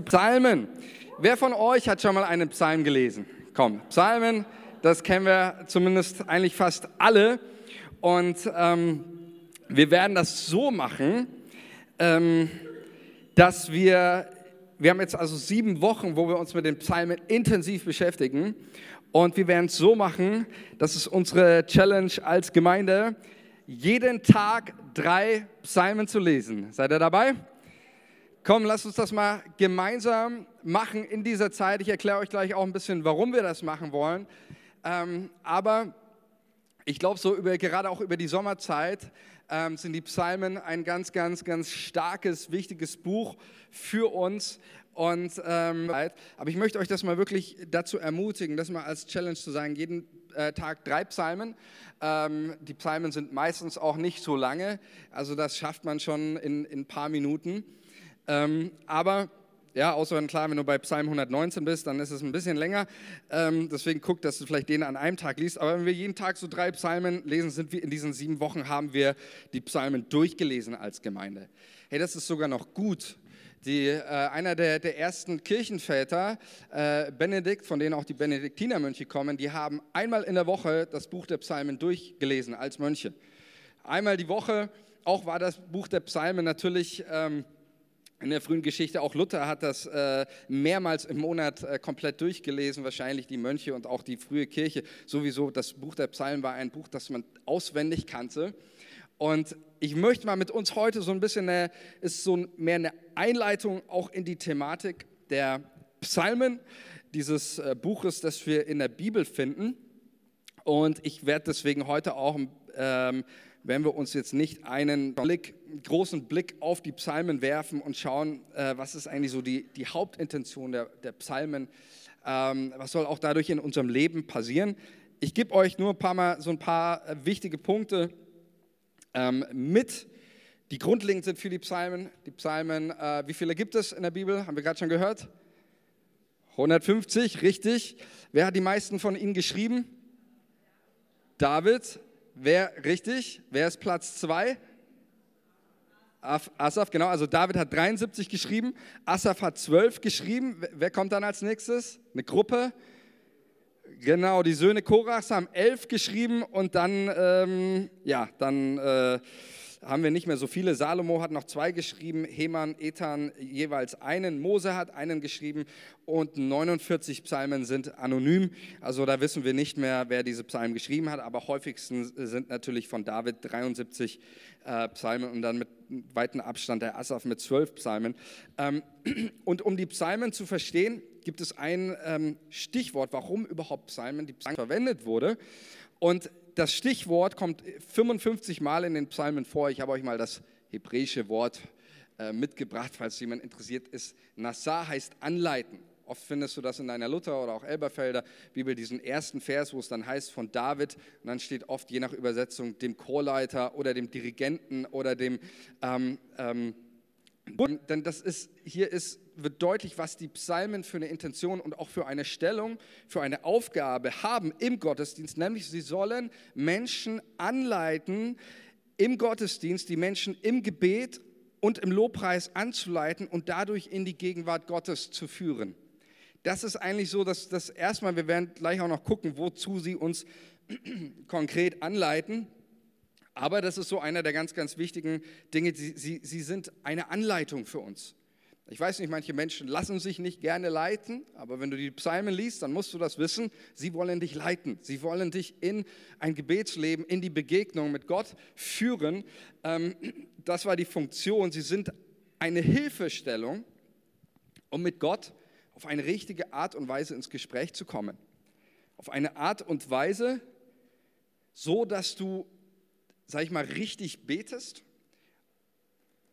Psalmen. Wer von euch hat schon mal einen Psalm gelesen? Komm, Psalmen, das kennen wir zumindest eigentlich fast alle. Und ähm, wir werden das so machen, ähm, dass wir, wir haben jetzt also sieben Wochen, wo wir uns mit den Psalmen intensiv beschäftigen. Und wir werden es so machen, das ist unsere Challenge als Gemeinde, jeden Tag drei Psalmen zu lesen. Seid ihr dabei? Komm, lasst uns das mal gemeinsam machen in dieser Zeit. Ich erkläre euch gleich auch ein bisschen, warum wir das machen wollen. Ähm, aber ich glaube, so über, gerade auch über die Sommerzeit ähm, sind die Psalmen ein ganz, ganz, ganz starkes, wichtiges Buch für uns. Und, ähm, aber ich möchte euch das mal wirklich dazu ermutigen, das mal als Challenge zu sagen, jeden äh, Tag drei Psalmen. Ähm, die Psalmen sind meistens auch nicht so lange, also das schafft man schon in, in ein paar Minuten. Ähm, aber ja, außer klar, wenn du bei Psalm 119 bist, dann ist es ein bisschen länger. Ähm, deswegen guck, dass du vielleicht den an einem Tag liest. Aber wenn wir jeden Tag so drei Psalmen lesen, sind wir in diesen sieben Wochen haben wir die Psalmen durchgelesen als Gemeinde. Hey, das ist sogar noch gut. Die, äh, einer der, der, ersten Kirchenväter, äh, Benedikt, von denen auch die Benediktinermönche kommen, die haben einmal in der Woche das Buch der Psalmen durchgelesen als Mönche. Einmal die Woche, auch war das Buch der Psalmen natürlich ähm, in der frühen Geschichte. Auch Luther hat das äh, mehrmals im Monat äh, komplett durchgelesen, wahrscheinlich die Mönche und auch die frühe Kirche. Sowieso, das Buch der Psalmen war ein Buch, das man auswendig kannte. Und ich möchte mal mit uns heute so ein bisschen, eine, ist so mehr eine Einleitung auch in die Thematik der Psalmen, dieses äh, Buches, das wir in der Bibel finden. Und ich werde deswegen heute auch ähm, wenn wir uns jetzt nicht einen Blick, großen Blick auf die Psalmen werfen und schauen, äh, was ist eigentlich so die, die Hauptintention der, der Psalmen, ähm, was soll auch dadurch in unserem Leben passieren. Ich gebe euch nur ein paar Mal so ein paar äh, wichtige Punkte ähm, mit, die grundlegend sind für die Psalmen. Die Psalmen, äh, wie viele gibt es in der Bibel? Haben wir gerade schon gehört? 150, richtig. Wer hat die meisten von ihnen geschrieben? David. Wer, richtig, wer ist Platz 2? Asaf, genau, also David hat 73 geschrieben, Asaf hat 12 geschrieben. Wer kommt dann als nächstes? Eine Gruppe. Genau, die Söhne Korachs haben 11 geschrieben und dann, ähm, ja, dann äh, haben wir nicht mehr so viele. Salomo hat noch zwei geschrieben, Heman, Ethan jeweils einen, Mose hat einen geschrieben und 49 Psalmen sind anonym. Also da wissen wir nicht mehr, wer diese Psalmen geschrieben hat, aber häufigsten sind natürlich von David 73 äh, Psalmen und dann mit weiten Abstand der Asaf mit 12 Psalmen. Ähm, und um die Psalmen zu verstehen, gibt es ein ähm, Stichwort, warum überhaupt Psalmen, die Psalmen verwendet wurde. Und das Stichwort kommt 55 Mal in den Psalmen vor. Ich habe euch mal das hebräische Wort äh, mitgebracht, falls jemand interessiert ist. Nassar heißt anleiten. Oft findest du das in deiner Luther oder auch Elberfelder Bibel, diesen ersten Vers, wo es dann heißt von David. Und dann steht oft, je nach Übersetzung, dem Chorleiter oder dem Dirigenten oder dem ähm, ähm, denn das ist, hier ist, wird deutlich, was die Psalmen für eine Intention und auch für eine Stellung, für eine Aufgabe haben im Gottesdienst, nämlich sie sollen Menschen anleiten, im Gottesdienst die Menschen im Gebet und im Lobpreis anzuleiten und dadurch in die Gegenwart Gottes zu führen. Das ist eigentlich so, dass das erstmal, wir werden gleich auch noch gucken, wozu sie uns konkret anleiten. Aber das ist so einer der ganz, ganz wichtigen Dinge. Sie, sie, sie sind eine Anleitung für uns. Ich weiß nicht, manche Menschen lassen sich nicht gerne leiten, aber wenn du die Psalmen liest, dann musst du das wissen. Sie wollen dich leiten. Sie wollen dich in ein Gebetsleben, in die Begegnung mit Gott führen. Ähm, das war die Funktion. Sie sind eine Hilfestellung, um mit Gott auf eine richtige Art und Weise ins Gespräch zu kommen. Auf eine Art und Weise, so dass du sag ich mal, richtig betest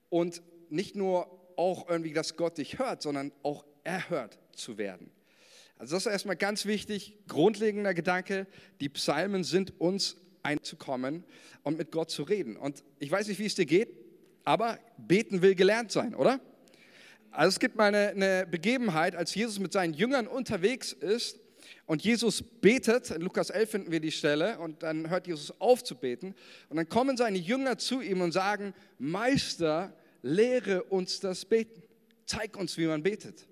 und nicht nur auch irgendwie, dass Gott dich hört, sondern auch erhört zu werden. Also das ist erstmal ganz wichtig, grundlegender Gedanke, die Psalmen sind uns einzukommen und mit Gott zu reden. Und ich weiß nicht, wie es dir geht, aber beten will gelernt sein, oder? Also es gibt mal eine, eine Begebenheit, als Jesus mit seinen Jüngern unterwegs ist und Jesus betet, in Lukas 11 finden wir die Stelle, und dann hört Jesus auf zu beten. Und dann kommen seine Jünger zu ihm und sagen, Meister, lehre uns das Beten. Zeig uns, wie man betet.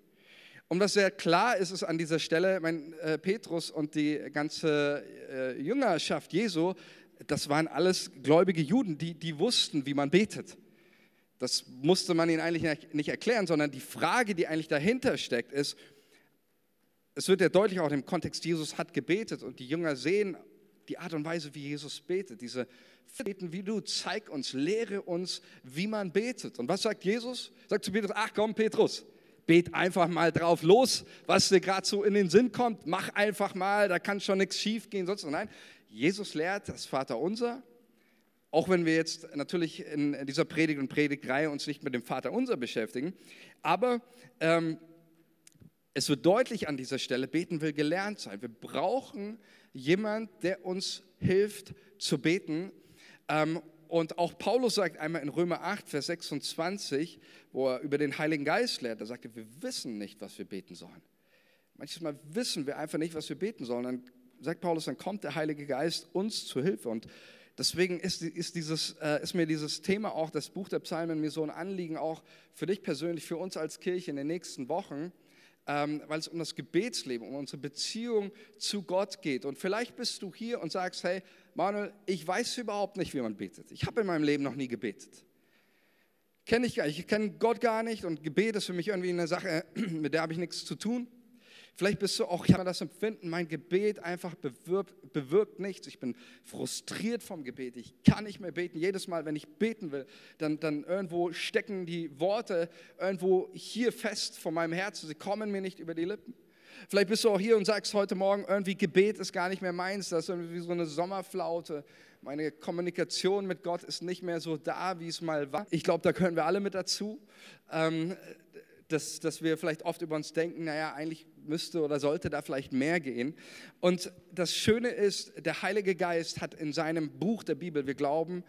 Und was sehr klar ist, ist an dieser Stelle, mein äh, Petrus und die ganze äh, Jüngerschaft Jesu, das waren alles gläubige Juden, die, die wussten, wie man betet. Das musste man ihnen eigentlich nicht erklären, sondern die Frage, die eigentlich dahinter steckt, ist, es wird ja deutlich auch im Kontext, Jesus hat gebetet und die Jünger sehen die Art und Weise, wie Jesus betet. Diese Beten wie du, zeig uns, lehre uns, wie man betet. Und was sagt Jesus? Sagt zu Petrus, ach komm Petrus, bet einfach mal drauf los, was dir gerade so in den Sinn kommt. Mach einfach mal, da kann schon nichts schief gehen. Sonst. Nein, Jesus lehrt das Vaterunser. Auch wenn wir jetzt natürlich in dieser Predigt und Predigtreihe uns nicht mit dem Vaterunser beschäftigen. Aber ähm, es wird deutlich an dieser Stelle, beten will gelernt sein. Wir brauchen jemand, der uns hilft zu beten. Ähm, und auch Paulus sagt einmal in Römer 8, Vers 26, wo er über den Heiligen Geist lehrt, da sagt er, wir wissen nicht, was wir beten sollen. Manchmal wissen wir einfach nicht, was wir beten sollen. Dann sagt Paulus, dann kommt der Heilige Geist uns zu Hilfe. Und deswegen ist, ist, dieses, äh, ist mir dieses Thema auch, das Buch der Psalmen, mir so ein Anliegen, auch für dich persönlich, für uns als Kirche in den nächsten Wochen ähm, weil es um das Gebetsleben, um unsere Beziehung zu Gott geht. Und vielleicht bist du hier und sagst, hey, Manuel, ich weiß überhaupt nicht, wie man betet. Ich habe in meinem Leben noch nie gebetet. Kenne ich gar nicht. Ich kenne Gott gar nicht und Gebet ist für mich irgendwie eine Sache, mit der habe ich nichts zu tun. Vielleicht bist du auch, ich habe das Empfinden, mein Gebet einfach bewirkt, bewirkt nichts. Ich bin frustriert vom Gebet. Ich kann nicht mehr beten. Jedes Mal, wenn ich beten will, dann, dann irgendwo stecken die Worte irgendwo hier fest vor meinem Herzen. Sie kommen mir nicht über die Lippen. Vielleicht bist du auch hier und sagst heute Morgen, irgendwie Gebet ist gar nicht mehr meins. Das ist irgendwie so eine Sommerflaute. Meine Kommunikation mit Gott ist nicht mehr so da, wie es mal war. Ich glaube, da können wir alle mit dazu. Ähm, dass, dass wir vielleicht oft über uns denken, naja, eigentlich müsste oder sollte da vielleicht mehr gehen. Und das Schöne ist, der Heilige Geist hat in seinem Buch der Bibel, wir glauben,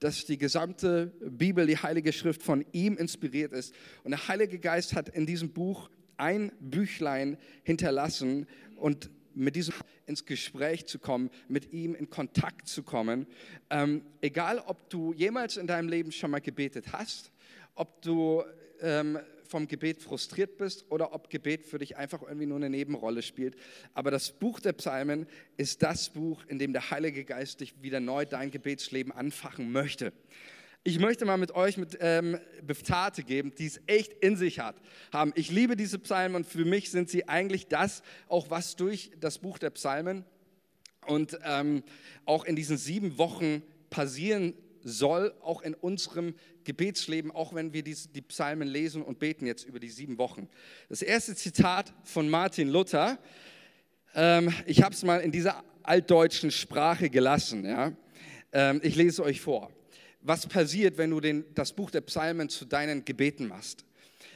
dass die gesamte Bibel, die Heilige Schrift von ihm inspiriert ist. Und der Heilige Geist hat in diesem Buch ein Büchlein hinterlassen und mit diesem ins Gespräch zu kommen, mit ihm in Kontakt zu kommen. Ähm, egal, ob du jemals in deinem Leben schon mal gebetet hast, ob du ähm, vom Gebet frustriert bist oder ob Gebet für dich einfach irgendwie nur eine Nebenrolle spielt. Aber das Buch der Psalmen ist das Buch, in dem der Heilige Geist dich wieder neu dein Gebetsleben anfachen möchte. Ich möchte mal mit euch mit ähm, Beftate geben, die es echt in sich hat, haben. Ich liebe diese Psalmen und für mich sind sie eigentlich das, auch was durch das Buch der Psalmen und ähm, auch in diesen sieben Wochen passieren soll, auch in unserem Gebetsleben, auch wenn wir die, Psalmen lesen und beten jetzt über die sieben Wochen. Das erste Zitat von Martin Luther, ähm, ich habe es mal in dieser altdeutschen Sprache gelassen. Ähm, ich lese euch vor. Was passiert, wenn du das Buch der Psalmen zu deinen Gebeten machst?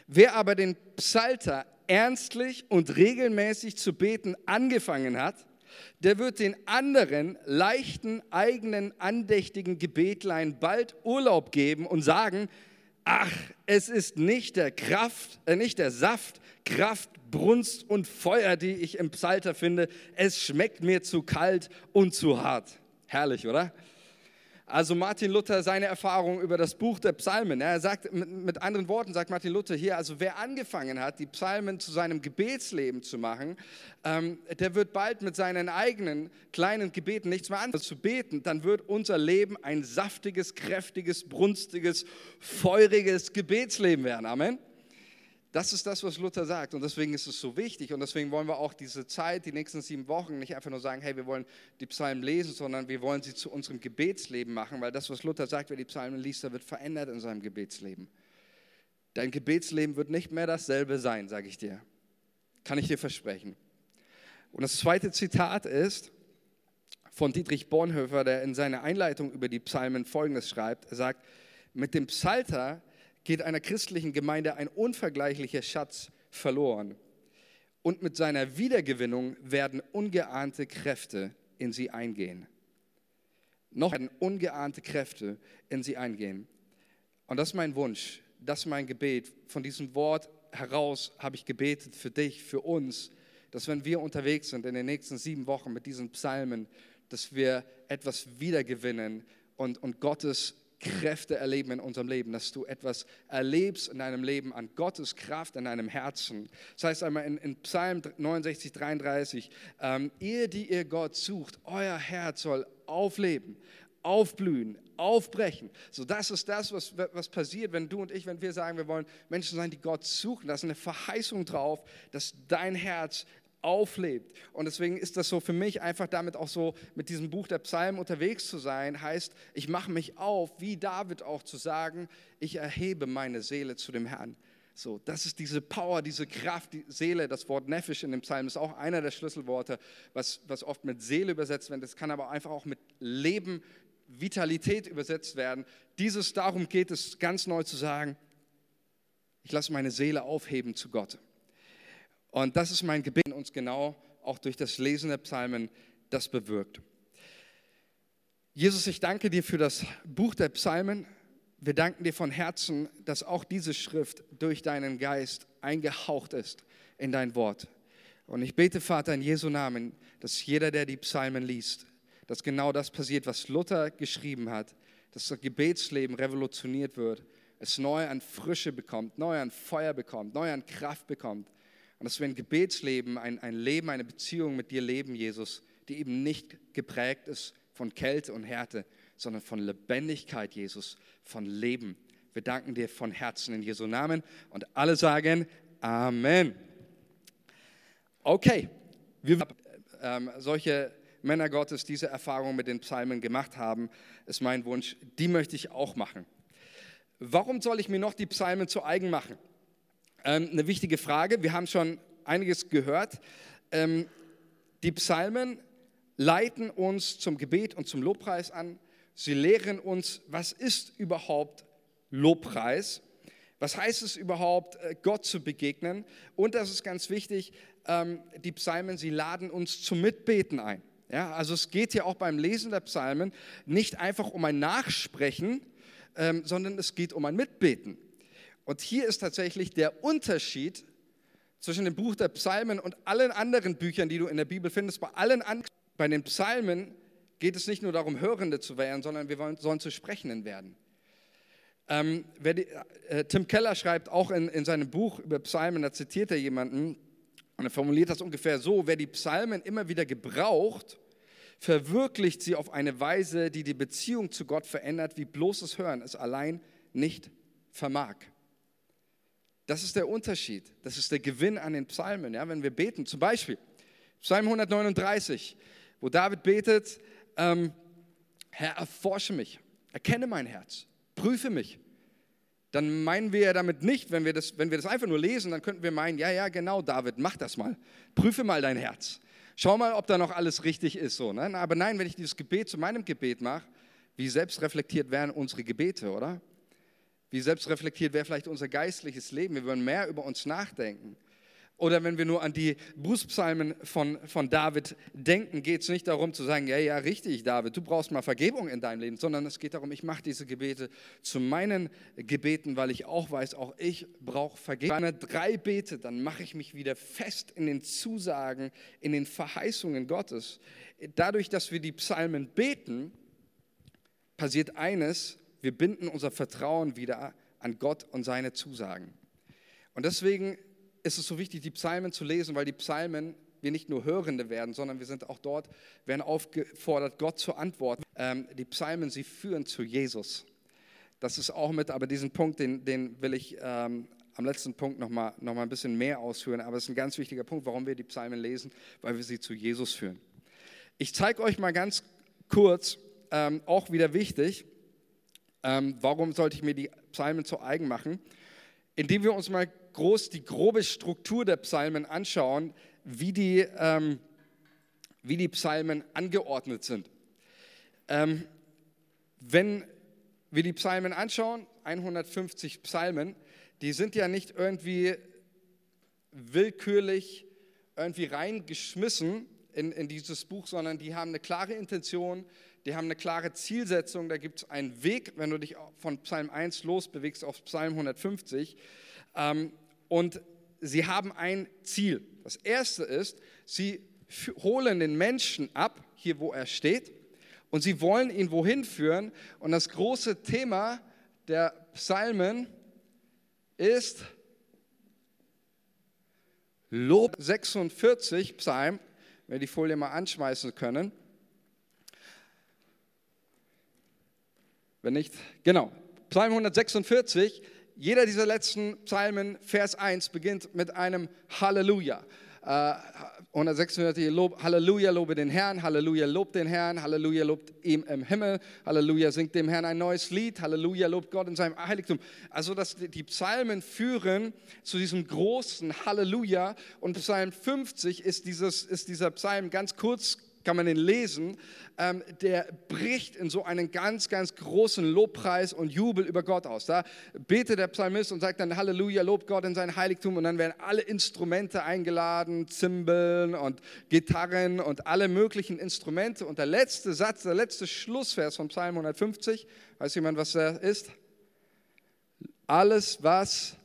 Wer aber den Psalter ernstlich und regelmäßig zu beten angefangen hat, der wird den anderen leichten, eigenen, andächtigen Gebetlein bald Urlaub geben und sagen, ach, es ist nicht der Kraft, äh, nicht der Saft, Kraft, Brunst und Feuer, die ich im Psalter finde. Es schmeckt mir zu kalt und zu hart. Herrlich, oder? Also Martin Luther, seine Erfahrung über das Buch der Psalmen. Er sagt, mit anderen Worten sagt Martin Luther hier, also wer angefangen hat, die Psalmen zu seinem Gebetsleben zu machen, ähm, der wird bald mit seinen eigenen kleinen Gebeten nichts mehr anderes zu beten. Dann wird unser Leben ein saftiges, kräftiges, brunstiges, feuriges Gebetsleben werden. Amen. Das ist das, was Luther sagt und deswegen ist es so wichtig und deswegen wollen wir auch diese Zeit, die nächsten sieben Wochen, nicht einfach nur sagen, hey, wir wollen die Psalmen lesen, sondern wir wollen sie zu unserem Gebetsleben machen, weil das, was Luther sagt, wer die Psalmen liest, der wird verändert in seinem Gebetsleben. Dein Gebetsleben wird nicht mehr dasselbe sein, sage ich dir. Kann ich dir versprechen. Und das zweite Zitat ist von Dietrich Bonhoeffer, der in seiner Einleitung über die Psalmen Folgendes schreibt. Er sagt, mit dem Psalter geht einer christlichen Gemeinde ein unvergleichlicher Schatz verloren. Und mit seiner Wiedergewinnung werden ungeahnte Kräfte in sie eingehen. Noch werden ungeahnte Kräfte in sie eingehen. Und das ist mein Wunsch, das ist mein Gebet. Von diesem Wort heraus habe ich gebetet für dich, für uns, dass wenn wir unterwegs sind in den nächsten sieben Wochen mit diesen Psalmen, dass wir etwas wiedergewinnen und, und Gottes Kräfte erleben in unserem Leben, dass du etwas erlebst in deinem Leben an Gottes Kraft in deinem Herzen. Das heißt einmal in, in Psalm 69, 33, ähm, ihr, die ihr Gott sucht, euer Herz soll aufleben, aufblühen, aufbrechen. So, das ist das, was, was passiert, wenn du und ich, wenn wir sagen, wir wollen Menschen sein, die Gott suchen. Da ist eine Verheißung drauf, dass dein Herz auflebt. Und deswegen ist das so für mich einfach damit auch so mit diesem Buch der Psalmen unterwegs zu sein, heißt, ich mache mich auf, wie David auch zu sagen, ich erhebe meine Seele zu dem Herrn. So, das ist diese Power, diese Kraft, die Seele, das Wort Nephisch in dem Psalm ist auch einer der Schlüsselworte, was, was oft mit Seele übersetzt wird. Das kann aber einfach auch mit Leben, Vitalität übersetzt werden. Dieses, darum geht es ganz neu zu sagen, ich lasse meine Seele aufheben zu Gott. Und das ist mein Gebet, uns genau auch durch das Lesen der Psalmen das bewirkt. Jesus, ich danke dir für das Buch der Psalmen. Wir danken dir von Herzen, dass auch diese Schrift durch deinen Geist eingehaucht ist in dein Wort. Und ich bete, Vater, in Jesu Namen, dass jeder, der die Psalmen liest, dass genau das passiert, was Luther geschrieben hat, dass das Gebetsleben revolutioniert wird, es neu an Frische bekommt, neu an Feuer bekommt, neu an Kraft bekommt und dass wir ein Gebetsleben, ein, ein Leben, eine Beziehung mit dir leben, Jesus, die eben nicht geprägt ist von Kälte und Härte, sondern von Lebendigkeit, Jesus, von Leben. Wir danken dir von Herzen in Jesu Namen und alle sagen Amen. Okay, wir ähm, solche Männer Gottes diese Erfahrung mit den Psalmen gemacht haben, ist mein Wunsch. Die möchte ich auch machen. Warum soll ich mir noch die Psalmen zu eigen machen? Ähm, eine wichtige Frage. Wir haben schon einiges gehört. Ähm, die Psalmen leiten uns zum Gebet und zum Lobpreis an. Sie lehren uns, was ist überhaupt Lobpreis? Was heißt es überhaupt, äh, Gott zu begegnen? Und das ist ganz wichtig, ähm, die Psalmen, sie laden uns zum Mitbeten ein. Ja, also es geht ja auch beim Lesen der Psalmen nicht einfach um ein Nachsprechen, ähm, sondern es geht um ein Mitbeten. Und hier ist tatsächlich der Unterschied zwischen dem Buch der Psalmen und allen anderen Büchern, die du in der Bibel findest. Bei allen bei den Psalmen geht es nicht nur darum, Hörende zu werden, sondern wir wollen, sollen zu Sprechenden werden. Ähm, die, äh, Tim Keller schreibt auch in, in seinem Buch über Psalmen, da zitiert er jemanden und er formuliert das ungefähr so, wer die Psalmen immer wieder gebraucht, verwirklicht sie auf eine Weise, die die Beziehung zu Gott verändert, wie bloßes Hören es allein nicht vermag. Das ist der Unterschied. Das ist der Gewinn an den Psalmen. Ja, wenn wir beten, zum Beispiel Psalm 139, wo David betet, ähm, Herr, erforsche mich, erkenne mein Herz, prüfe mich. Dann meinen wir ja damit nicht, wenn wir, das, wenn wir das einfach nur lesen, dann könnten wir meinen, ja, ja, genau, David, mach das mal. Prüfe mal dein Herz. Schau mal, ob da noch alles richtig ist. So, ne? Aber nein, wenn ich dieses Gebet zu meinem Gebet mache, wie selbstreflektiert wären unsere Gebete, oder? Wie selbstreflektiert wäre vielleicht unser geistliches Leben? Wir würden mehr über uns nachdenken. Oder wenn wir nur an die Bußpsalmen von, von David denken, geht es nicht darum zu sagen, ja, ja, richtig, David, du brauchst mal Vergebung in deinem Leben, sondern es geht darum, ich mache diese Gebete zu meinen Gebeten, weil ich auch weiß, auch ich brauche Vergebung. Wenn ich drei bete, dann mache ich mich wieder fest in den Zusagen, in den Verheißungen Gottes. Dadurch, dass wir die Psalmen beten, passiert eines, wir binden unser Vertrauen wieder an Gott und seine Zusagen. Und deswegen ist es so wichtig, die Psalmen zu lesen, weil die Psalmen wir nicht nur Hörende werden, sondern wir sind auch dort, werden aufgefordert, Gott zu antworten. Ähm, die Psalmen, sie führen zu Jesus. Das ist auch mit, aber diesen Punkt, den, den will ich ähm, am letzten Punkt nochmal noch mal ein bisschen mehr ausführen. Aber es ist ein ganz wichtiger Punkt, warum wir die Psalmen lesen, weil wir sie zu Jesus führen. Ich zeige euch mal ganz kurz, ähm, auch wieder wichtig, ähm, warum sollte ich mir die Psalmen zu eigen machen? Indem wir uns mal groß die grobe Struktur der Psalmen anschauen, wie die, ähm, wie die Psalmen angeordnet sind. Ähm, wenn wir die Psalmen anschauen, 150 Psalmen, die sind ja nicht irgendwie willkürlich irgendwie reingeschmissen in, in dieses Buch, sondern die haben eine klare Intention, die haben eine klare Zielsetzung, da gibt es einen Weg, wenn du dich von Psalm 1 losbewegst auf Psalm 150. Ähm, und sie haben ein Ziel. Das erste ist, sie holen den Menschen ab, hier wo er steht, Und sie wollen ihn wohin führen. Und das große Thema der Psalmen ist Lob 46 Psalm, wenn wir die Folie mal anschmeißen können. Wenn nicht, genau. Psalm 146, jeder dieser letzten Psalmen, Vers 1, beginnt mit einem Halleluja. Äh, 146, Lob, Halleluja, lobe den Herrn, Halleluja, lobt den Herrn, Halleluja, lobt ihm im Himmel, Halleluja, singt dem Herrn ein neues Lied, Halleluja, lobt Gott in seinem Heiligtum. Also dass die Psalmen führen zu diesem großen Halleluja und Psalm 50 ist, dieses, ist dieser Psalm ganz kurz kann man den lesen, ähm, der bricht in so einen ganz, ganz großen Lobpreis und Jubel über Gott aus. Da betet der Psalmist und sagt dann Halleluja, lobt Gott in sein Heiligtum und dann werden alle Instrumente eingeladen, Zimbeln und Gitarren und alle möglichen Instrumente. Und der letzte Satz, der letzte Schlussvers von Psalm 150, weiß jemand, was der ist? Alles, was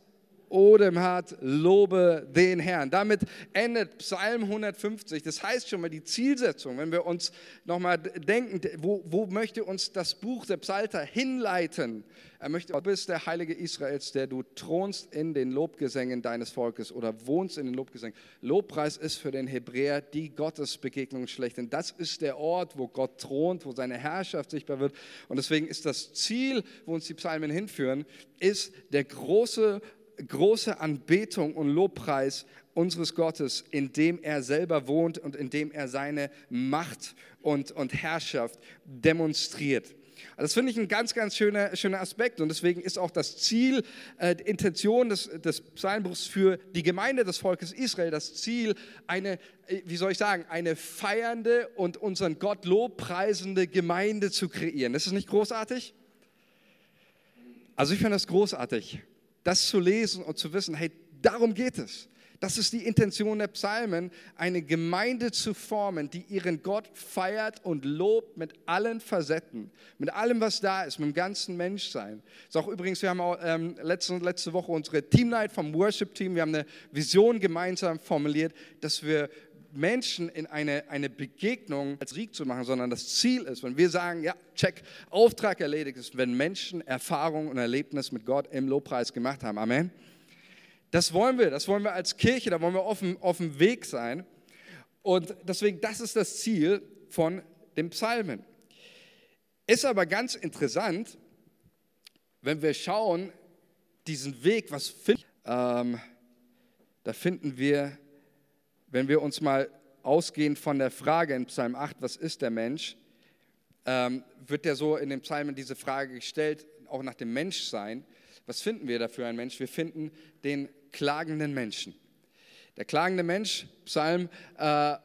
Odem hat, lobe den Herrn. Damit endet Psalm 150. Das heißt schon mal die Zielsetzung, wenn wir uns nochmal denken, wo, wo möchte uns das Buch der Psalter hinleiten? Er möchte, du bist der Heilige Israels, der du thronst in den Lobgesängen deines Volkes oder wohnst in den Lobgesängen. Lobpreis ist für den Hebräer die Gottesbegegnung schlechthin. Das ist der Ort, wo Gott thront, wo seine Herrschaft sichtbar wird. Und deswegen ist das Ziel, wo uns die Psalmen hinführen, ist der große große Anbetung und Lobpreis unseres Gottes, in dem er selber wohnt und in dem er seine Macht und, und Herrschaft demonstriert. Das finde ich ein ganz, ganz schöner, schöner Aspekt und deswegen ist auch das Ziel, äh, die Intention des, des Psalmbuchs für die Gemeinde des Volkes Israel, das Ziel, eine, äh, wie soll ich sagen, eine feiernde und unseren Gott lobpreisende Gemeinde zu kreieren. Das ist nicht großartig? Also ich finde das großartig das zu lesen und zu wissen, hey, darum geht es. Das ist die Intention der Psalmen, eine Gemeinde zu formen, die ihren Gott feiert und lobt mit allen Facetten, mit allem, was da ist, mit dem ganzen Menschsein. Das ist auch übrigens, wir haben auch ähm, letzte, letzte Woche unsere Team Night vom Worship Team, wir haben eine Vision gemeinsam formuliert, dass wir Menschen in eine, eine Begegnung als Sieg zu machen, sondern das Ziel ist, wenn wir sagen, ja, check, Auftrag erledigt ist, wenn Menschen Erfahrung und Erlebnis mit Gott im Lobpreis gemacht haben. Amen. Das wollen wir, das wollen wir als Kirche, da wollen wir dem, auf dem Weg sein. Und deswegen, das ist das Ziel von den Psalmen. Ist aber ganz interessant, wenn wir schauen, diesen Weg, was finden, ähm, da finden wir wenn wir uns mal ausgehen von der Frage in Psalm 8, was ist der Mensch, ähm, wird ja so in den Psalmen diese Frage gestellt, auch nach dem Menschsein. Was finden wir dafür ein Mensch? Wir finden den klagenden Menschen. Der klagende Mensch, Psalm äh,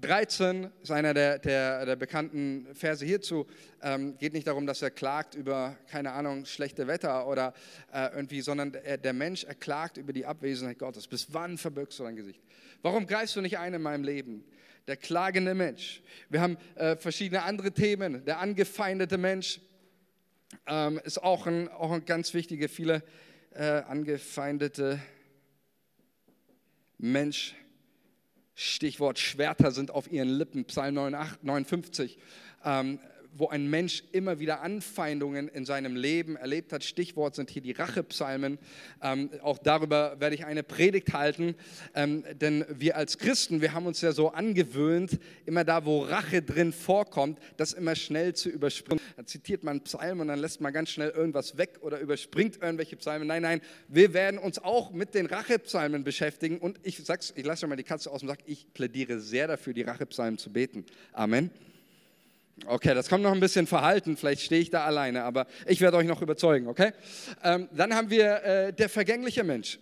13 ist einer der, der, der bekannten Verse hierzu. Ähm, geht nicht darum, dass er klagt über, keine Ahnung, schlechte Wetter oder äh, irgendwie, sondern der, der Mensch erklagt über die Abwesenheit Gottes. Bis wann verbirgst du dein Gesicht? Warum greifst du nicht ein in meinem Leben? Der klagende Mensch. Wir haben äh, verschiedene andere Themen. Der angefeindete Mensch ähm, ist auch ein, auch ein ganz wichtiger. Viele äh, angefeindete Mensch. Stichwort Schwerter sind auf ihren Lippen. Psalm 59. Ähm, wo ein Mensch immer wieder Anfeindungen in seinem Leben erlebt hat. Stichwort sind hier die Rachepsalmen. Ähm, auch darüber werde ich eine Predigt halten, ähm, denn wir als Christen, wir haben uns ja so angewöhnt, immer da, wo Rache drin vorkommt, das immer schnell zu überspringen. Da zitiert man Psalmen und dann lässt man ganz schnell irgendwas weg oder überspringt irgendwelche Psalmen. Nein, nein, wir werden uns auch mit den Rachepsalmen beschäftigen und ich sag's, ich lasse mal die Katze aus dem Sack, ich plädiere sehr dafür, die Rachepsalmen zu beten. Amen. Okay, das kommt noch ein bisschen verhalten, vielleicht stehe ich da alleine, aber ich werde euch noch überzeugen, okay? Ähm, dann haben wir äh, der vergängliche Mensch.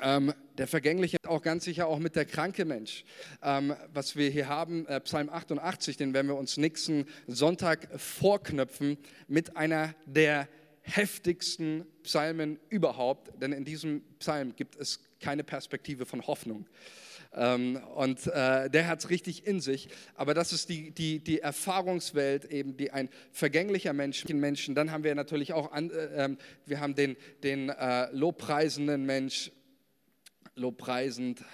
Ähm, der vergängliche, auch ganz sicher auch mit der kranke Mensch. Ähm, was wir hier haben, äh, Psalm 88, den werden wir uns nächsten Sonntag vorknöpfen mit einer der heftigsten Psalmen überhaupt, denn in diesem Psalm gibt es keine Perspektive von Hoffnung. Ähm, und äh, der hat es richtig in sich. Aber das ist die, die, die Erfahrungswelt, eben die ein vergänglicher Mensch, Menschen. Dann haben wir natürlich auch, an, äh, ähm, wir haben den, den äh, lobpreisenden Mensch, lobpreisend,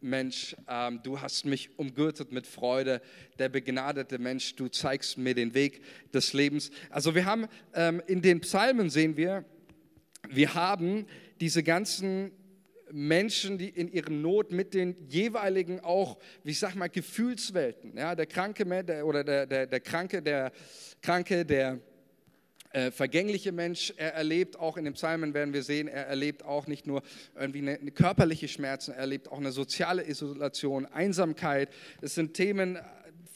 Mensch, ähm, du hast mich umgürtet mit Freude. Der begnadete Mensch, du zeigst mir den Weg des Lebens. Also wir haben ähm, in den Psalmen sehen wir, wir haben diese ganzen Menschen, die in ihren Not mit den jeweiligen auch, wie ich sag mal, Gefühlswelten. Ja, der Kranke der, oder der, der, der Kranke, der Kranke, der äh, vergängliche Mensch, er erlebt auch in den Psalmen, werden wir sehen, er erlebt auch nicht nur irgendwie eine, eine körperliche Schmerzen, er erlebt auch eine soziale Isolation, Einsamkeit. Es sind Themen,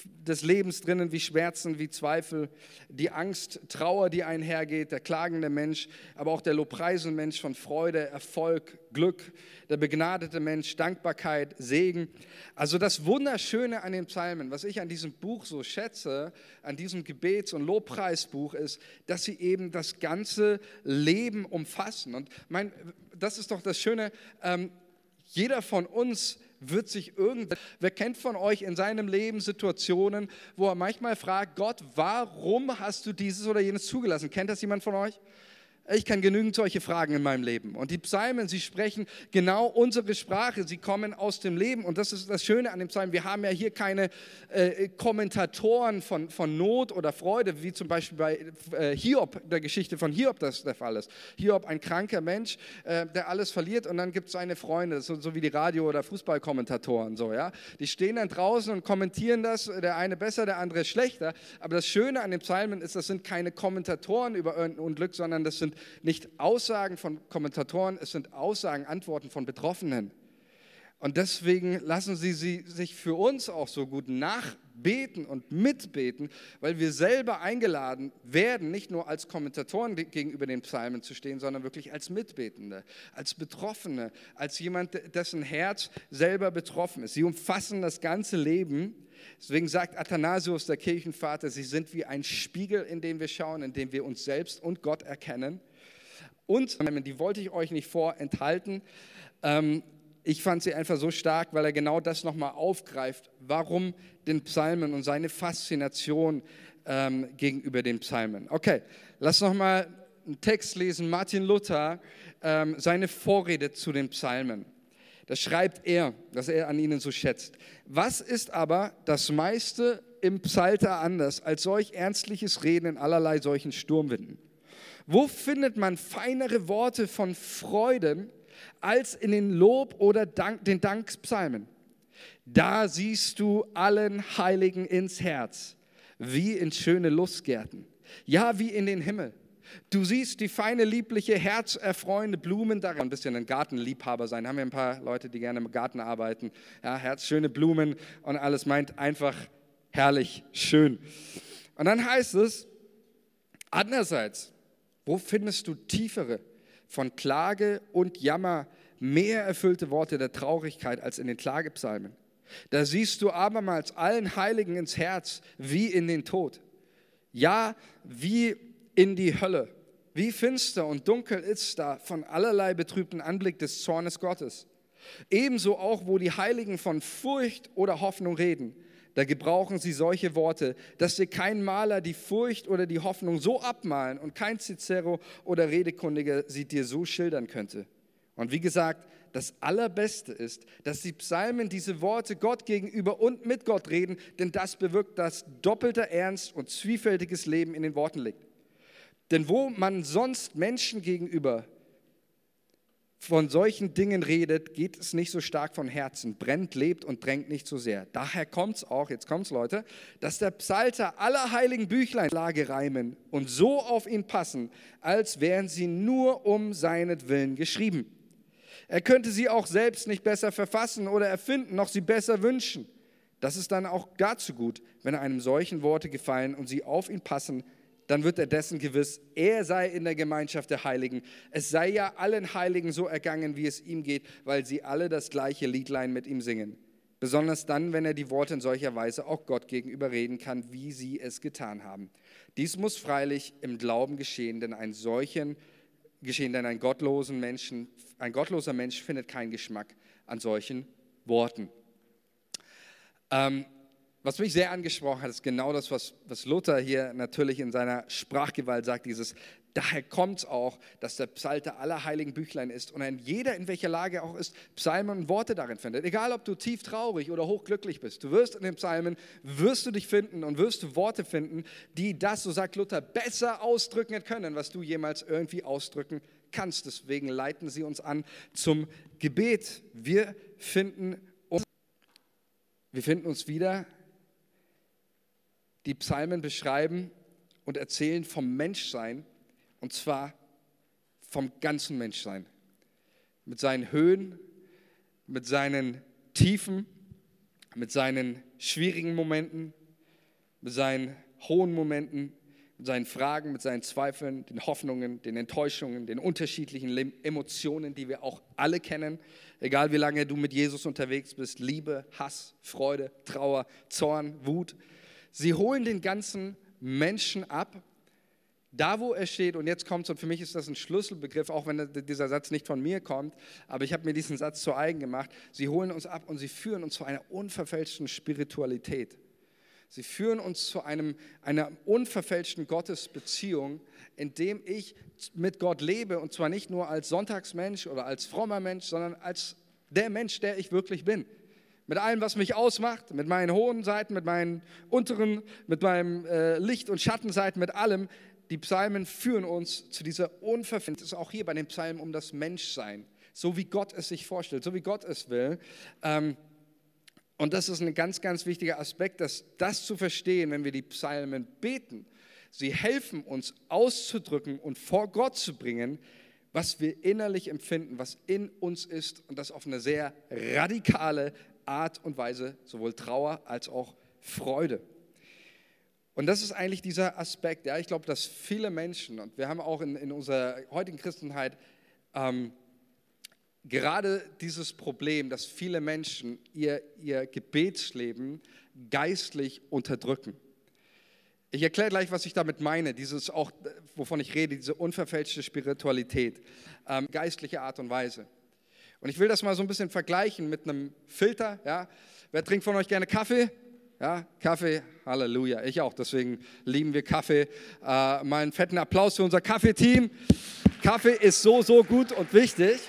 des Lebens drinnen, wie Schmerzen, wie Zweifel, die Angst, Trauer, die einhergeht, der klagende Mensch, aber auch der lobpreisende Mensch von Freude, Erfolg, Glück, der begnadete Mensch, Dankbarkeit, Segen. Also das Wunderschöne an den Psalmen, was ich an diesem Buch so schätze, an diesem Gebets- und Lobpreisbuch ist, dass sie eben das ganze Leben umfassen. Und mein, das ist doch das Schöne, ähm, jeder von uns wird sich irgend. Wer kennt von euch in seinem Leben Situationen, wo er manchmal fragt, Gott, warum hast du dieses oder jenes zugelassen? Kennt das jemand von euch? Ich kann genügend solche Fragen in meinem Leben. Und die Psalmen, sie sprechen genau unsere Sprache. Sie kommen aus dem Leben. Und das ist das Schöne an den Psalmen. Wir haben ja hier keine äh, Kommentatoren von, von Not oder Freude, wie zum Beispiel bei äh, Hiob, der Geschichte von Hiob das der Fall ist. Hiob, ein kranker Mensch, äh, der alles verliert. Und dann gibt es seine Freunde, so, so, wie die Radio- oder Fußballkommentatoren. So, ja? Die stehen dann draußen und kommentieren das. Der eine besser, der andere schlechter. Aber das Schöne an den Psalmen ist, das sind keine Kommentatoren über irgendein Unglück, sondern das sind sind nicht Aussagen von Kommentatoren, es sind Aussagen, Antworten von Betroffenen. Und deswegen lassen Sie sie sich für uns auch so gut nachbeten und mitbeten, weil wir selber eingeladen werden, nicht nur als Kommentatoren gegenüber den Psalmen zu stehen, sondern wirklich als Mitbetende, als Betroffene, als jemand, dessen Herz selber betroffen ist. Sie umfassen das ganze Leben. Deswegen sagt Athanasius, der Kirchenvater, sie sind wie ein Spiegel, in den wir schauen, in dem wir uns selbst und Gott erkennen. Und, die wollte ich euch nicht vorenthalten, ähm, ich fand sie einfach so stark, weil er genau das nochmal aufgreift, warum den Psalmen und seine Faszination ähm, gegenüber den Psalmen. Okay, lass nochmal einen Text lesen, Martin Luther, ähm, seine Vorrede zu den Psalmen. Da schreibt er, dass er an ihnen so schätzt. Was ist aber das meiste im Psalter anders als solch ernstliches Reden in allerlei solchen Sturmwinden? Wo findet man feinere Worte von Freuden als in den Lob- oder Dank, den Dankspsalmen? Da siehst du allen Heiligen ins Herz, wie in schöne Lustgärten, ja, wie in den Himmel. Du siehst die feine, liebliche, herzerfreuende Blumen darin. Ein bisschen ein Gartenliebhaber sein. Haben wir ein paar Leute, die gerne im Garten arbeiten. Ja, herzschöne Blumen und alles meint einfach herrlich, schön. Und dann heißt es, andererseits, wo findest du tiefere, von Klage und Jammer mehr erfüllte Worte der Traurigkeit als in den Klagepsalmen? Da siehst du abermals allen Heiligen ins Herz wie in den Tod. Ja, wie in die Hölle. Wie finster und dunkel ist da von allerlei betrübten Anblick des Zornes Gottes. Ebenso auch, wo die Heiligen von Furcht oder Hoffnung reden da gebrauchen sie solche Worte, dass dir kein Maler die Furcht oder die Hoffnung so abmalen und kein Cicero oder Redekundiger sie dir so schildern könnte. Und wie gesagt, das Allerbeste ist, dass die Psalmen diese Worte Gott gegenüber und mit Gott reden, denn das bewirkt, dass doppelter Ernst und zwiefältiges Leben in den Worten liegt. Denn wo man sonst Menschen gegenüber von solchen Dingen redet, geht es nicht so stark von Herzen, brennt, lebt und drängt nicht so sehr. Daher kommt es auch, jetzt kommt es Leute, dass der Psalter aller heiligen Büchlein Lage reimen und so auf ihn passen, als wären sie nur um seinetwillen geschrieben. Er könnte sie auch selbst nicht besser verfassen oder erfinden, noch sie besser wünschen. Das ist dann auch gar zu gut, wenn einem solchen Worte gefallen und sie auf ihn passen, dann wird er dessen gewiss, er sei in der Gemeinschaft der Heiligen. Es sei ja allen Heiligen so ergangen, wie es ihm geht, weil sie alle das gleiche Liedlein mit ihm singen. Besonders dann, wenn er die Worte in solcher Weise auch Gott gegenüber reden kann, wie sie es getan haben. Dies muss freilich im Glauben geschehen, denn ein solchen geschehen, denn ein gottlosen Menschen, ein gottloser Mensch findet keinen Geschmack an solchen Worten. Ähm, was mich sehr angesprochen hat, ist genau das, was, was Luther hier natürlich in seiner Sprachgewalt sagt, dieses Daher kommt auch, dass der Psalter aller heiligen Büchlein ist und ein jeder, in welcher Lage auch ist, Psalmen und Worte darin findet. Egal, ob du tief traurig oder hochglücklich bist, du wirst in den Psalmen, wirst du dich finden und wirst du Worte finden, die das, so sagt Luther, besser ausdrücken können, was du jemals irgendwie ausdrücken kannst. Deswegen leiten sie uns an zum Gebet. Wir finden uns, wir finden uns wieder. Die Psalmen beschreiben und erzählen vom Menschsein und zwar vom ganzen Menschsein. Mit seinen Höhen, mit seinen Tiefen, mit seinen schwierigen Momenten, mit seinen hohen Momenten, mit seinen Fragen, mit seinen Zweifeln, den Hoffnungen, den Enttäuschungen, den unterschiedlichen Emotionen, die wir auch alle kennen. Egal wie lange du mit Jesus unterwegs bist, Liebe, Hass, Freude, Trauer, Zorn, Wut. Sie holen den ganzen Menschen ab da, wo er steht, und jetzt kommt es, und für mich ist das ein Schlüsselbegriff, auch wenn dieser Satz nicht von mir kommt, aber ich habe mir diesen Satz zu eigen gemacht. Sie holen uns ab und sie führen uns zu einer unverfälschten Spiritualität. Sie führen uns zu einem, einer unverfälschten Gottesbeziehung, in dem ich mit Gott lebe, und zwar nicht nur als Sonntagsmensch oder als frommer Mensch, sondern als der Mensch, der ich wirklich bin mit allem, was mich ausmacht, mit meinen hohen Seiten, mit meinen unteren, mit meinem äh, Licht- und Schattenseiten, mit allem die Psalmen führen uns zu dieser Unverfälschten. Es ist auch hier bei den Psalmen um das Menschsein, so wie Gott es sich vorstellt, so wie Gott es will. Ähm, und das ist ein ganz, ganz wichtiger Aspekt, dass das zu verstehen, wenn wir die Psalmen beten. Sie helfen uns auszudrücken und vor Gott zu bringen, was wir innerlich empfinden, was in uns ist und das auf eine sehr radikale Art und Weise, sowohl Trauer als auch Freude. Und das ist eigentlich dieser Aspekt. Ja, ich glaube, dass viele Menschen, und wir haben auch in, in unserer heutigen Christenheit ähm, gerade dieses Problem, dass viele Menschen ihr, ihr Gebetsleben geistlich unterdrücken. Ich erkläre gleich, was ich damit meine, dieses auch, wovon ich rede, diese unverfälschte Spiritualität, ähm, geistliche Art und Weise. Und ich will das mal so ein bisschen vergleichen mit einem Filter. Ja? Wer trinkt von euch gerne Kaffee? Ja, Kaffee, Halleluja, ich auch, deswegen lieben wir Kaffee. Äh, mal fetten Applaus für unser Kaffeeteam. Kaffee ist so, so gut und wichtig.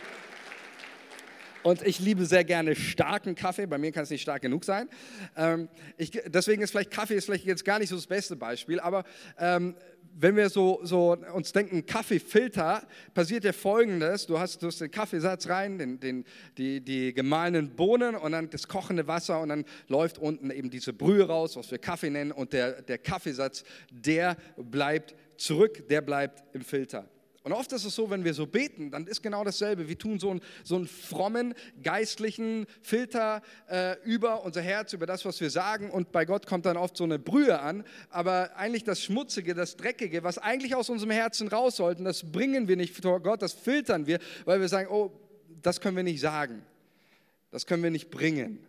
Und ich liebe sehr gerne starken Kaffee. Bei mir kann es nicht stark genug sein. Ähm, ich, deswegen ist vielleicht Kaffee ist vielleicht jetzt gar nicht so das beste Beispiel. Aber ähm, wenn wir so, so uns denken, Kaffeefilter, passiert ja folgendes: Du hast, du hast den Kaffeesatz rein, den, den, die, die gemahlenen Bohnen und dann das kochende Wasser und dann läuft unten eben diese Brühe raus, was wir Kaffee nennen. Und der, der Kaffeesatz, der bleibt zurück, der bleibt im Filter. Und oft ist es so, wenn wir so beten, dann ist genau dasselbe. Wir tun so einen, so einen frommen, geistlichen Filter äh, über unser Herz, über das, was wir sagen. Und bei Gott kommt dann oft so eine Brühe an. Aber eigentlich das Schmutzige, das Dreckige, was eigentlich aus unserem Herzen raus sollten, das bringen wir nicht vor Gott, das filtern wir, weil wir sagen, oh, das können wir nicht sagen. Das können wir nicht bringen.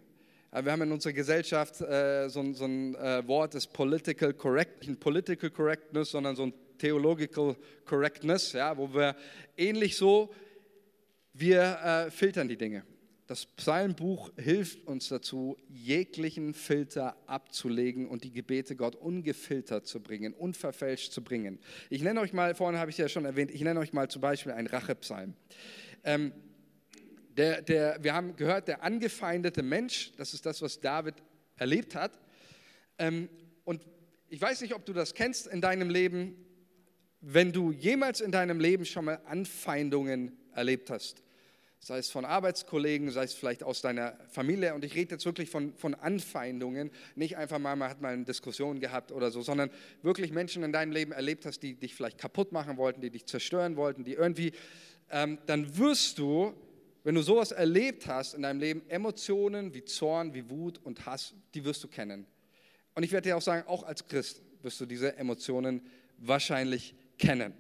Wir haben in unserer Gesellschaft äh, so, so, ein äh, Wort, das Political Correct, nicht Political Correctness, sondern so ein Theological Correctness, ja, wo wir ähnlich so, wir äh, filtern die Dinge. Das Psalmbuch hilft uns dazu, jeglichen Filter abzulegen und die Gebete Gott ungefiltert zu bringen, unverfälscht zu bringen. Ich nenne euch mal, vorhin habe ich ja schon erwähnt, ich nenne euch mal zum Beispiel einen Rachepsalm. Ähm, der, der, wir haben gehört, der angefeindete Mensch, das ist das, was David erlebt hat. Ähm, und ich weiß nicht, ob du das kennst in deinem Leben wenn du jemals in deinem Leben schon mal Anfeindungen erlebt hast, sei es von Arbeitskollegen, sei es vielleicht aus deiner Familie, und ich rede jetzt wirklich von, von Anfeindungen, nicht einfach mal, man hat mal eine Diskussion gehabt oder so, sondern wirklich Menschen in deinem Leben erlebt hast, die dich vielleicht kaputt machen wollten, die dich zerstören wollten, die irgendwie, ähm, dann wirst du, wenn du sowas erlebt hast in deinem Leben, Emotionen wie Zorn, wie Wut und Hass, die wirst du kennen. Und ich werde dir auch sagen, auch als Christ wirst du diese Emotionen wahrscheinlich kennen.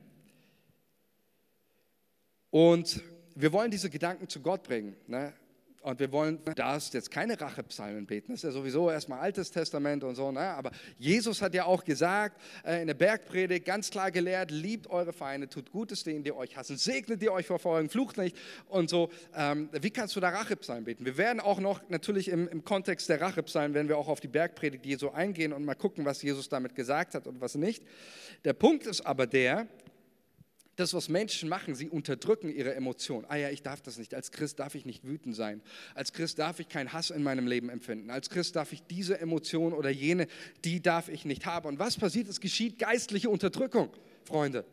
Und wir wollen diese Gedanken zu Gott bringen. Ne? Und wir wollen, da ist jetzt keine Rachepsalmen beten, das ist ja sowieso erstmal Altes Testament und so, ne? aber Jesus hat ja auch gesagt, äh, in der Bergpredigt ganz klar gelehrt, liebt eure Feinde, tut Gutes denen, die euch hassen, segnet die euch verfolgen, flucht nicht und so. Ähm, wie kannst du da Rachepsalmen beten? Wir werden auch noch natürlich im, im Kontext der Rachepsalmen, werden wir auch auf die Bergpredigt Jesu eingehen und mal gucken, was Jesus damit gesagt hat und was nicht. Der Punkt ist aber der, Das, was Menschen machen, sie unterdrücken ihre Emotionen. Ah ja, ich darf das nicht. Als Christ darf ich nicht wütend sein. Als Christ darf ich keinen Hass in meinem Leben empfinden. Als Christ darf ich diese Emotion oder jene, die darf ich nicht haben. Und was passiert? Es geschieht geistliche Unterdrückung, Freunde.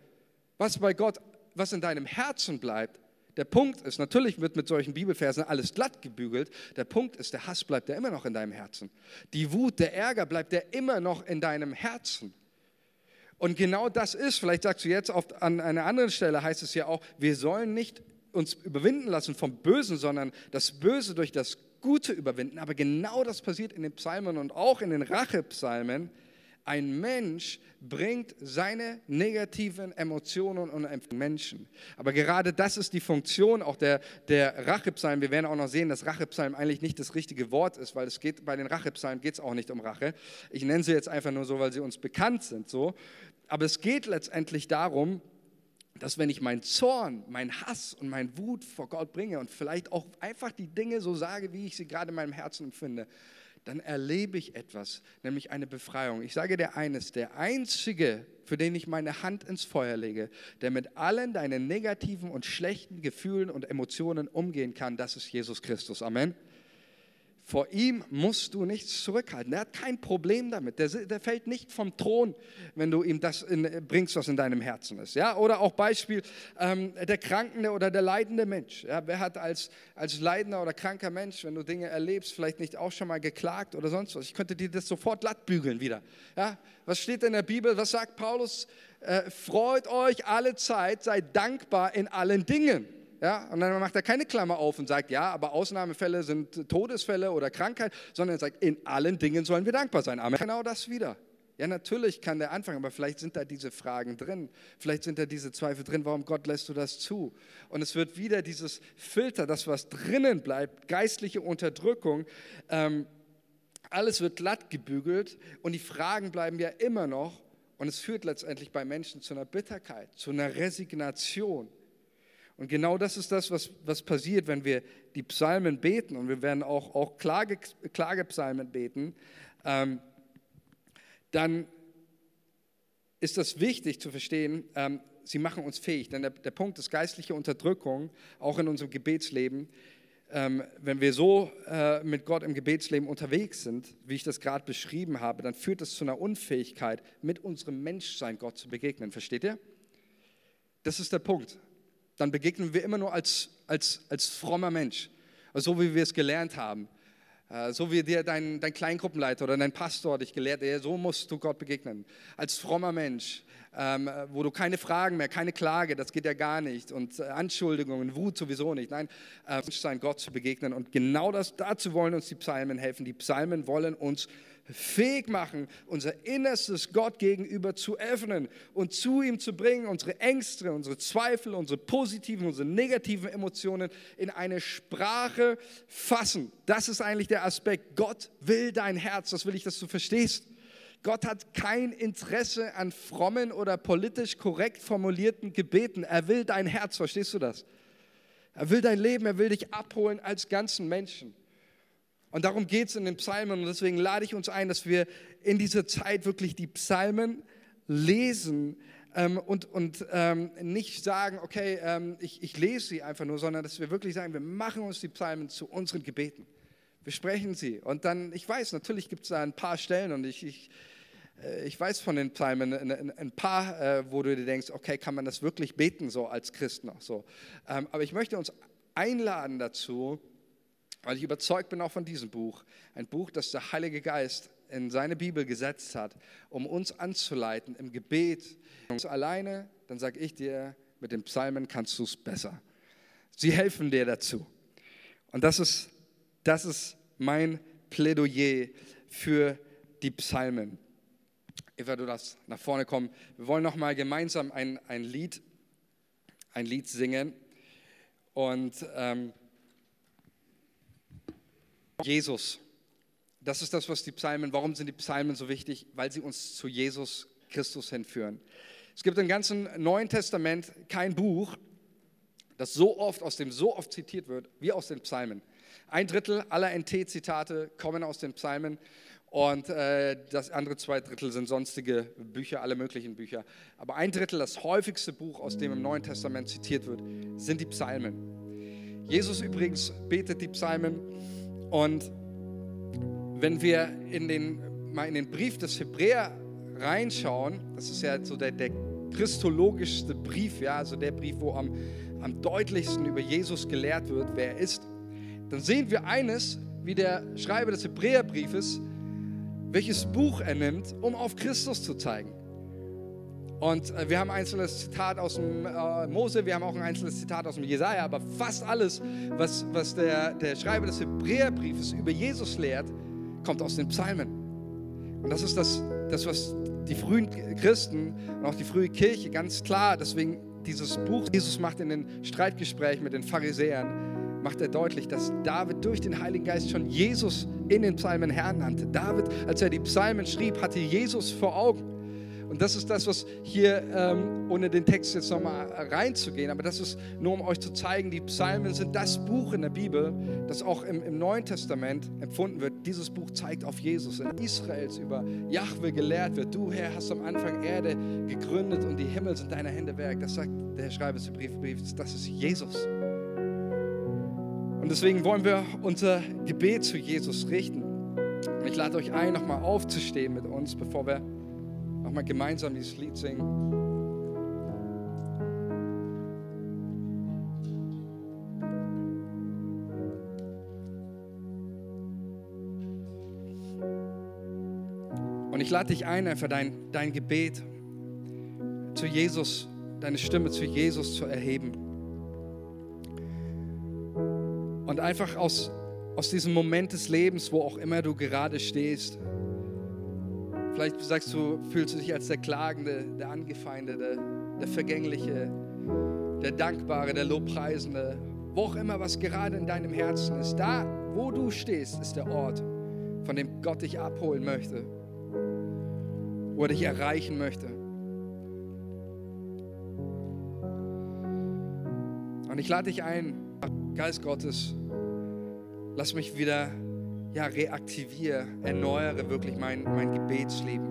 Was bei Gott, was in deinem Herzen bleibt, der Punkt ist, natürlich wird mit solchen Bibelversen alles glatt gebügelt. Der Punkt ist, der Hass bleibt ja immer noch in deinem Herzen. Die Wut, der Ärger bleibt ja immer noch in deinem Herzen. Und genau das ist, vielleicht sagst du jetzt oft an einer anderen Stelle, heißt es ja auch, wir sollen nicht uns überwinden lassen vom Bösen, sondern das Böse durch das Gute überwinden. Aber genau das passiert in den Psalmen und auch in den Rachepsalmen. Ein Mensch bringt seine negativen Emotionen und Menschen. Aber gerade das ist die Funktion auch der, der Rachepsalm. Wir werden auch noch sehen, dass Rachepsalm eigentlich nicht das richtige Wort ist, weil es geht, bei den Rachepsalmen geht es auch nicht um Rache. Ich nenne sie jetzt einfach nur so, weil sie uns bekannt sind. So. Aber es geht letztendlich darum, dass wenn ich meinen Zorn, meinen Hass und meinen Wut vor Gott bringe und vielleicht auch einfach die Dinge so sage, wie ich sie gerade in meinem Herzen empfinde, dann erlebe ich etwas, nämlich eine Befreiung. Ich sage dir eines, der Einzige, für den ich meine Hand ins Feuer lege, der mit allen deinen negativen und schlechten Gefühlen und Emotionen umgehen kann, das ist Jesus Christus. Amen. Vor ihm musst du nichts zurückhalten. Er hat kein Problem damit. Der, der fällt nicht vom Thron, wenn du ihm das in, bringst, was in deinem Herzen ist. Ja? Oder auch Beispiel ähm, der krankende oder der leidende Mensch. Ja? Wer hat als, als leidender oder kranker Mensch, wenn du Dinge erlebst, vielleicht nicht auch schon mal geklagt oder sonst was? Ich könnte dir das sofort glatt bügeln wieder. Ja? Was steht in der Bibel? Was sagt Paulus? Äh, freut euch alle Zeit, seid dankbar in allen Dingen. Ja, und dann macht er keine Klammer auf und sagt, ja, aber Ausnahmefälle sind Todesfälle oder Krankheit, sondern er sagt, in allen Dingen sollen wir dankbar sein. Amen. Genau das wieder. Ja, natürlich kann der anfangen, aber vielleicht sind da diese Fragen drin. Vielleicht sind da diese Zweifel drin, warum Gott lässt du das zu? Und es wird wieder dieses Filter, das was drinnen bleibt, geistliche Unterdrückung. Ähm, alles wird glatt gebügelt und die Fragen bleiben ja immer noch. Und es führt letztendlich bei Menschen zu einer Bitterkeit, zu einer Resignation. Und genau das ist das, was, was passiert, wenn wir die Psalmen beten. Und wir werden auch, auch Klage, Klagepsalmen beten. Ähm, dann ist das wichtig zu verstehen, ähm, sie machen uns fähig. Denn der, der Punkt ist geistliche Unterdrückung, auch in unserem Gebetsleben. Ähm, wenn wir so äh, mit Gott im Gebetsleben unterwegs sind, wie ich das gerade beschrieben habe, dann führt das zu einer Unfähigkeit, mit unserem Menschsein Gott zu begegnen. Versteht ihr? Das ist der Punkt dann begegnen wir immer nur als, als, als frommer Mensch, so wie wir es gelernt haben. Äh, so wie dir dein, dein Kleingruppenleiter oder dein Pastor dich gelehrt hat, so musst du Gott begegnen. Als frommer Mensch, ähm, wo du keine Fragen mehr, keine Klage, das geht ja gar nicht. Und äh, Anschuldigungen, Wut sowieso nicht. Nein, äh, sein Gott zu begegnen. Und genau das, dazu wollen uns die Psalmen helfen. Die Psalmen wollen uns fähig machen, unser Innerstes Gott gegenüber zu öffnen und zu ihm zu bringen, unsere Ängste, unsere Zweifel, unsere positiven, unsere negativen Emotionen in eine Sprache fassen. Das ist eigentlich der Aspekt. Gott will dein Herz. Das will ich, dass du verstehst. Gott hat kein Interesse an frommen oder politisch korrekt formulierten Gebeten. Er will dein Herz. Verstehst du das? Er will dein Leben. Er will dich abholen als ganzen Menschen. Und darum geht es in den Psalmen und deswegen lade ich uns ein, dass wir in dieser Zeit wirklich die Psalmen lesen ähm, und, und ähm, nicht sagen, okay, ähm, ich, ich lese sie einfach nur, sondern dass wir wirklich sagen, wir machen uns die Psalmen zu unseren Gebeten. Wir sprechen sie. Und dann, ich weiß, natürlich gibt es da ein paar Stellen und ich, ich, äh, ich weiß von den Psalmen ein paar, äh, wo du dir denkst, okay, kann man das wirklich beten, so als Christ noch so. Ähm, aber ich möchte uns einladen dazu, weil ich überzeugt bin auch von diesem Buch, ein Buch, das der Heilige Geist in seine Bibel gesetzt hat, um uns anzuleiten im Gebet. Alleine, dann sage ich dir, mit den Psalmen kannst du es besser. Sie helfen dir dazu. Und das ist, das ist mein Plädoyer für die Psalmen. Eva, du darfst nach vorne kommen. Wir wollen noch mal gemeinsam ein, ein Lied, ein Lied singen. Und ähm, Jesus. Das ist das, was die Psalmen, warum sind die Psalmen so wichtig? Weil sie uns zu Jesus Christus hinführen. Es gibt im ganzen Neuen Testament kein Buch, das so oft, aus dem so oft zitiert wird, wie aus den Psalmen. Ein Drittel aller NT-Zitate kommen aus den Psalmen Und äh, das andere zwei Drittel sind sonstige Bücher, alle möglichen Bücher. Aber ein Drittel, das häufigste Buch, aus dem im Neuen Testament zitiert wird, sind die Psalmen. Jesus übrigens betet die Psalmen. Und wenn wir in den, mal in den Brief des Hebräer reinschauen, das ist ja so der, der christologischste Brief, ja, also der Brief, wo am, am deutlichsten über Jesus gelehrt wird, wer er ist, dann sehen wir eines, wie der Schreiber des Hebräerbriefes welches Buch er nimmt, um auf Christus zu zeigen. Und äh, wir haben ein einzelnes Zitat aus dem äh, Mose, wir haben auch ein einzelnes Zitat aus dem Jesaja, aber fast alles, was, was der, der Schreiber des Hebräerbriefes über Jesus lehrt, kommt aus den Psalmen. Und das ist das, das, was die frühen Christen und auch die frühe Kirche ganz klar, deswegen dieses Buch Jesus macht in den Streitgesprächen mit den Pharisäern, macht er deutlich, dass David durch den Heiligen Geist schon Jesus in den Psalmen Herrn nannte. David, als er die Psalmen schrieb, hatte Jesus vor Augen. Und das ist das, was hier, ähm, ohne den Text jetzt nochmal reinzugehen, aber das ist nur, um euch zu zeigen, die Psalmen sind das Buch in der Bibel, das auch im, im Neuen Testament empfunden wird. Dieses Buch zeigt auf Jesus, in Israels über Jahwe gelehrt wird. Du, Herr, hast am Anfang Erde gegründet und die Himmel sind deine Hände Werk. Das sagt der Schreiber des Briefbriefs, das ist Jesus. Und deswegen wollen wir unser Gebet zu Jesus richten. Ich lade euch ein, nochmal aufzustehen mit uns, bevor wir nochmal gemeinsam dieses Lied singen. Und ich lade dich ein, einfach dein, dein Gebet zu Jesus, deine Stimme zu Jesus zu erheben. Und einfach aus, aus diesem Moment des Lebens, wo auch immer du gerade stehst, vielleicht sagst du, fühlst du dich als der Klagende, der Angefeindete, der Vergängliche, der Dankbare, der Lobpreisende, wo auch immer, was gerade in deinem Herzen ist. Da, wo du stehst, ist der Ort, von dem Gott dich abholen möchte, wo er dich erreichen möchte. Und ich lade dich ein, Geist Gottes, Lass mich wieder ja, reaktiviere, erneuere wirklich mein, mein Gebetsleben.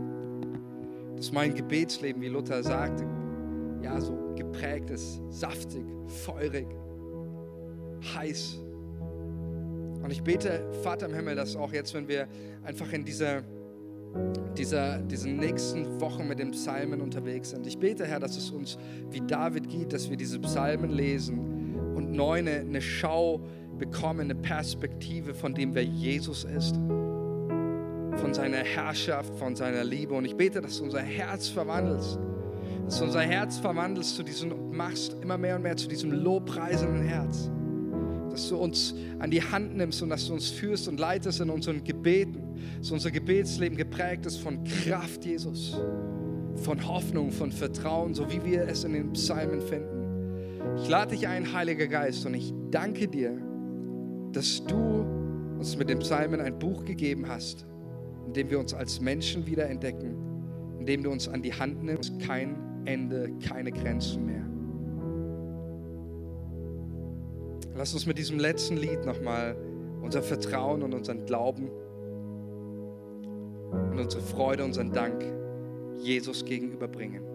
Dass mein Gebetsleben, wie Luther sagte, ja, so geprägt ist, saftig, feurig, heiß. Und ich bete, Vater im Himmel, dass auch jetzt, wenn wir einfach in dieser, dieser, diesen nächsten Wochen mit den Psalmen unterwegs sind, ich bete, Herr, dass es uns wie David geht, dass wir diese Psalmen lesen und neu eine, eine Schau bekommen eine Perspektive von dem, wer Jesus ist, von seiner Herrschaft, von seiner Liebe. Und ich bete, dass du unser Herz verwandelst, dass du unser Herz verwandelst zu diesem und machst immer mehr und mehr zu diesem lobpreisenden Herz. Dass du uns an die Hand nimmst und dass du uns führst und leitest in unseren Gebeten, dass unser Gebetsleben geprägt ist von Kraft, Jesus, von Hoffnung, von Vertrauen, so wie wir es in den Psalmen finden. Ich lade dich ein, Heiliger Geist, und ich danke dir, dass du uns mit den Psalmen ein Buch gegeben hast, in dem wir uns als Menschen wieder entdecken, in dem du uns an die Hand nimmst, kein Ende, keine Grenzen mehr. Lass uns mit diesem letzten Lied nochmal unser Vertrauen und unseren Glauben und unsere Freude, unseren Dank Jesus gegenüberbringen.